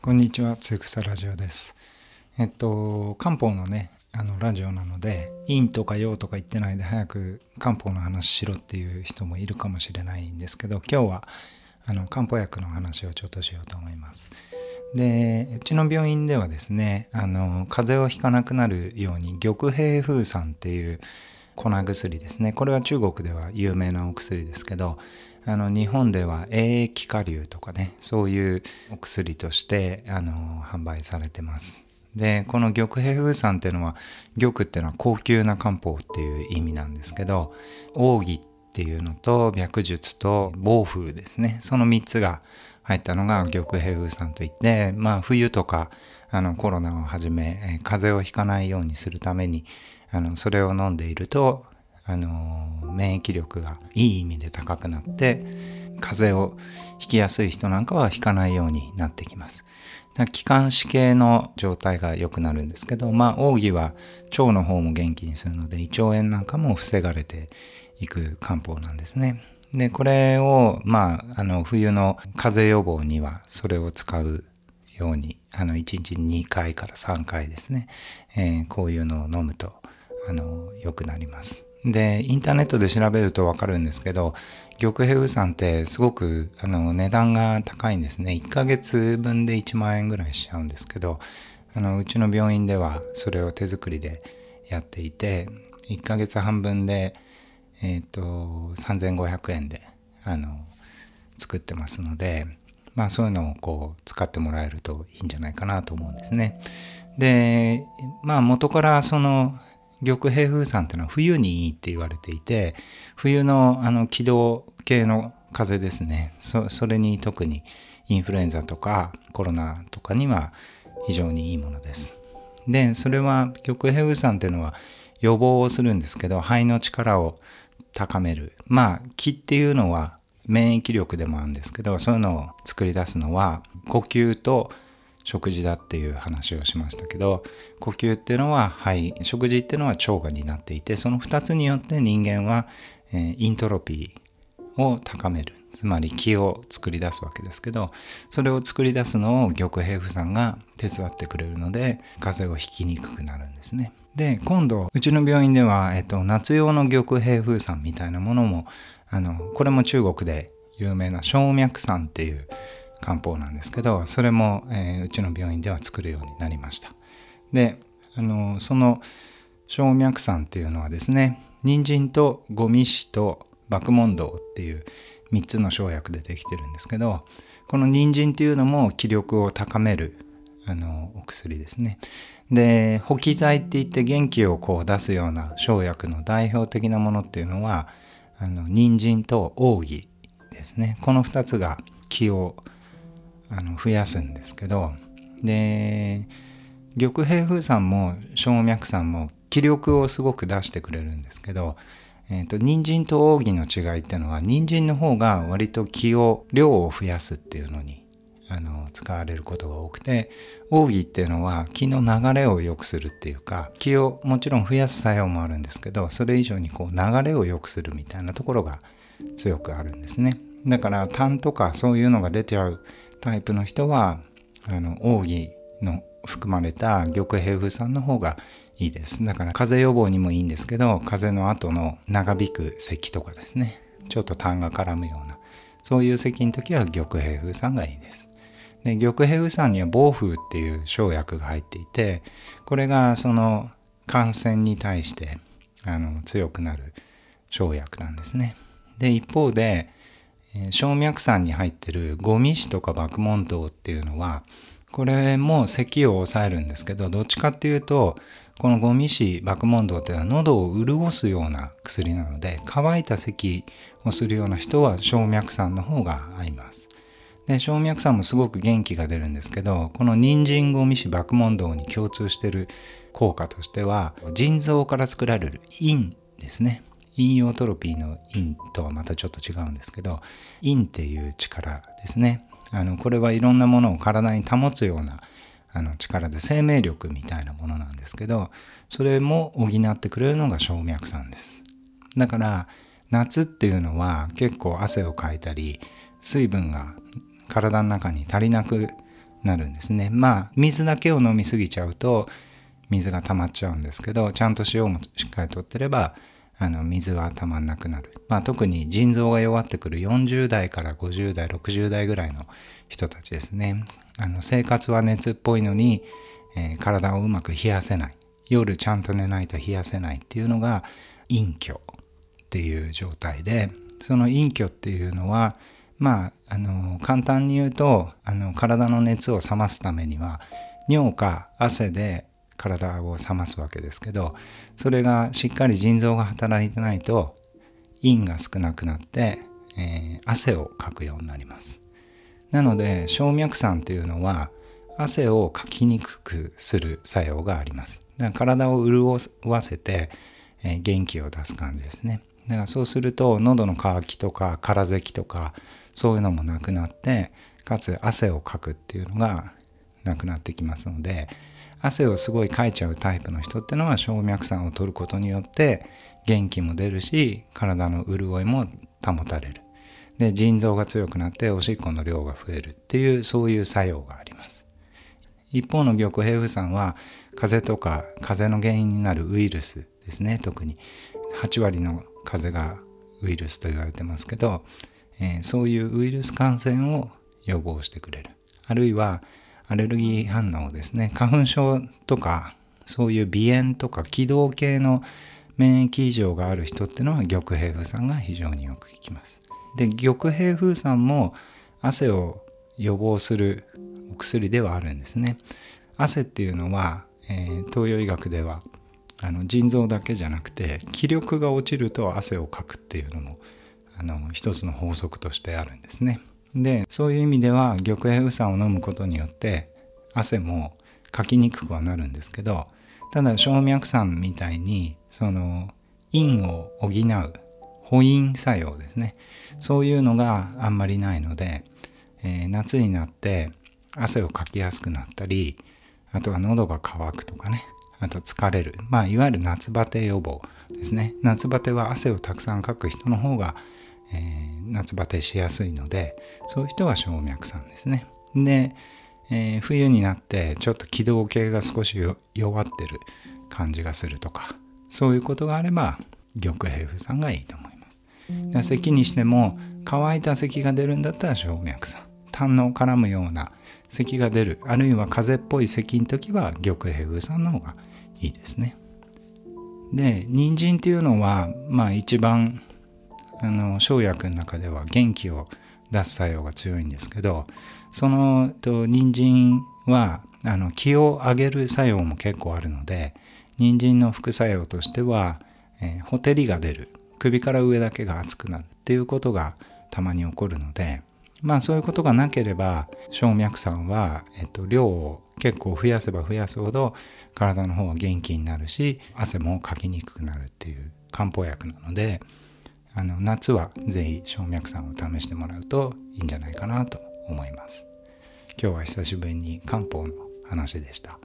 こんにちは、つゆくさラジオです。えっと、漢方のね、あのラジオなので、陰とか陽とか言ってないで早く漢方の話しろっていう人もいるかもしれないんですけど、今日はあの漢方薬の話をちょっとしようと思います。で、うちの病院ではですね、あの、風邪をひかなくなるように、玉平風散っていう粉薬ですね。これは中国では有名なお薬ですけど、あの日本では栄液顆粒とかねそういうお薬としてあの販売されてますでこの玉平風散っていうのは玉っていうのは高級な漢方っていう意味なんですけど奥義っていうのと白術と防風ですねその3つが入ったのが玉平風散といってまあ冬とかあのコロナをはじめ風邪をひかないようにするためにあのそれを飲んでいるとあの免疫力がいい意味で高くなって風邪をひきやすい人なんかはひかないようになってきます。気管支系の状態が良くなるんですけどまあ奥義は腸の方も元気にするので胃腸炎なんかも防がれていく漢方なんですね。でこれをまああの冬の風邪予防にはそれを使うようにあの1日2回から3回ですね、えー、こういうのを飲むとあの良くなります。でインターネットで調べると分かるんですけど玉平風散ってすごくあの値段が高いんですね1ヶ月分で1万円ぐらいしちゃうんですけどあのうちの病院ではそれを手作りでやっていて1ヶ月半分でえっ、ー、と3500円であの作ってますのでまあそういうのをこう使ってもらえるといいんじゃないかなと思うんですねでまあ元からその玉平風散っていうのは冬にいいって言われていて冬のあの気道系の風ですね。それに特にインフルエンザとかコロナとかには非常にいいものです。でそれは玉平風散っていうのは予防をするんですけど肺の力を高める。まあ気っていうのは免疫力でもあるんですけどそういうのを作り出すのは呼吸と食事だっていう話をしましたけど呼吸っていうのは肺食事っていうのは腸が担っていてその2つによって人間は、えー、イントロピーを高めるつまり気を作り出すわけですけどそれを作り出すのを玉平風さんが手伝ってくれるので風邪をひきにくくなるんですね。で今度うちの病院では、えっと、夏用の玉平風散みたいなものもあのこれも中国で有名な小脈散っていう漢方なんですけどそれも、えー、うちの病院では作るようになりました。であのその小脈散っていうのはですね人参と五味子と麦門堂っていう3つの生薬でできてるんですけどこの人参っていうのも気力を高めるあのお薬ですね。で補気剤っていって元気をこう出すような生薬の代表的なものっていうのはあの人参と奥義ですね。この2つが気をあの増やすんですけどで玉平風散も小脈散も気力をすごく出してくれるんですけど、えーと、人参と奥義の違いっていうのは人参の方が割と気を量を増やすっていうのにあの使われることが多くて奥義っていうのは気の流れを良くするっていうか気をもちろん増やす作用もあるんですけどそれ以上にこう流れを良くするみたいなところが強くあるんですね。だから痰とかそういうのが出ちゃうタイプの人はあの奥義の含まれた玉平風散の方がいいです。だから風邪予防にもいいんですけど風邪の後の長引く咳とかですね。ちょっと痰が絡むようなそういう咳の時は玉平風散がいいです。で玉平風散には防風っていう生薬が入っていてこれがその感染に対してあの強くなる生薬なんですね。で一方で小脈散に入ってる五味子とか麦門糖っていうのはこれも咳を抑えるんですけどどっちかっていうとこの五味子麦門糖っていうのは喉を潤すような薬なので乾いた咳をするような人は小脈散の方が合います。で小脈散もすごく元気が出るんですけどこの人参五味子麦門糖に共通してる効果としては腎臓から作られる陰ですね。陰陽トロピーの陰とはまたちょっと違うんですけど陰っていう力ですね。あのこれはいろんなものを体に保つようなあの力で生命力みたいなものなんですけどそれも補ってくれるのが小脈散です。だから夏っていうのは結構汗をかいたり水分が体の中に足りなくなるんですね。まあ水だけを飲みすぎちゃうと水が溜まっちゃうんですけどちゃんと塩もしっかりとってればあの水は溜まんなくなる、まあ、特に腎臓が弱ってくる40代から50代60代ぐらいの人たちですね。あの生活は熱っぽいのに、えー、体をうまく冷やせない。夜ちゃんと寝ないと冷やせないっていうのが陰虚っていう状態でその陰虚っていうのはまああの簡単に言うとあの体の熱を冷ますためには尿か汗で体を冷ますわけですけどそれがしっかり腎臓が働いてないと陰が少なくなって、えー、汗をかくようになります。なので小脈酸っていうのは汗をかきにくくする作用があります。だから体を潤わせて、えー、元気を出す感じですね。だからそうすると喉の渇きとか空咳とかそういうのもなくなってかつ汗をかくっていうのがなくなってきますので汗をすごいかいちゃうタイプの人ってのは小脈酸を取ることによって元気も出るし体の潤いも保たれる。で腎臓が強くなっておしっこの量が増えるっていうそういう作用があります。一方の玉平不酸は風邪とか風邪の原因になるウイルスですね特に。8割の風邪がウイルスと言われてますけど、えー、そういうウイルス感染を予防してくれる。あるいはアレルギー反応ですね。花粉症とかそういう鼻炎とか気道系の免疫異常がある人っていうのは玉平風酸が非常によく効きます。で玉平風酸も汗を予防するお薬ではあるんですね。汗っていうのは、えー、東洋医学ではあの腎臓だけじゃなくて気力が落ちると汗をかくっていうのもあの一つの法則としてあるんですね。でそういう意味では玉平ウ酸を飲むことによって汗もかきにくくはなるんですけどただ小脈酸みたいにその陰を補う補陰作用ですね。そういうのがあんまりないので、えー、夏になって汗をかきやすくなったりあとは喉が渇くとかね。あと疲れる。まあいわゆる夏バテ予防ですね。夏バテは汗をたくさんかく人の方がえー、夏バテしやすいのでそういう人は小脈酸ですね。で、えー、冬になってちょっと気道系が少し弱ってる感じがするとかそういうことがあれば玉平不酸がいいと思います。咳にしても乾いた咳が出るんだったら小脈酸痰の絡むような咳が出るあるいは風邪っぽい咳の時は玉平不酸の方がいいですね。で人参っていうのはまあ一番あの生薬の中では元気を出す作用が強いんですけどそのと人参はあの気を上げる作用も結構あるので人参の副作用としては、えー、ほてりが出る。首から上だけが熱くなるっていうことがたまに起こるのでまあそういうことがなければ小脈酸は、えっと、量を結構増やせば増やすほど体の方は元気になるし汗もかきにくくなるっていう漢方薬なのであの夏は是非小脈酸を試してもらうといいんじゃないかなと思います。今日は久しぶりに漢方の話でした。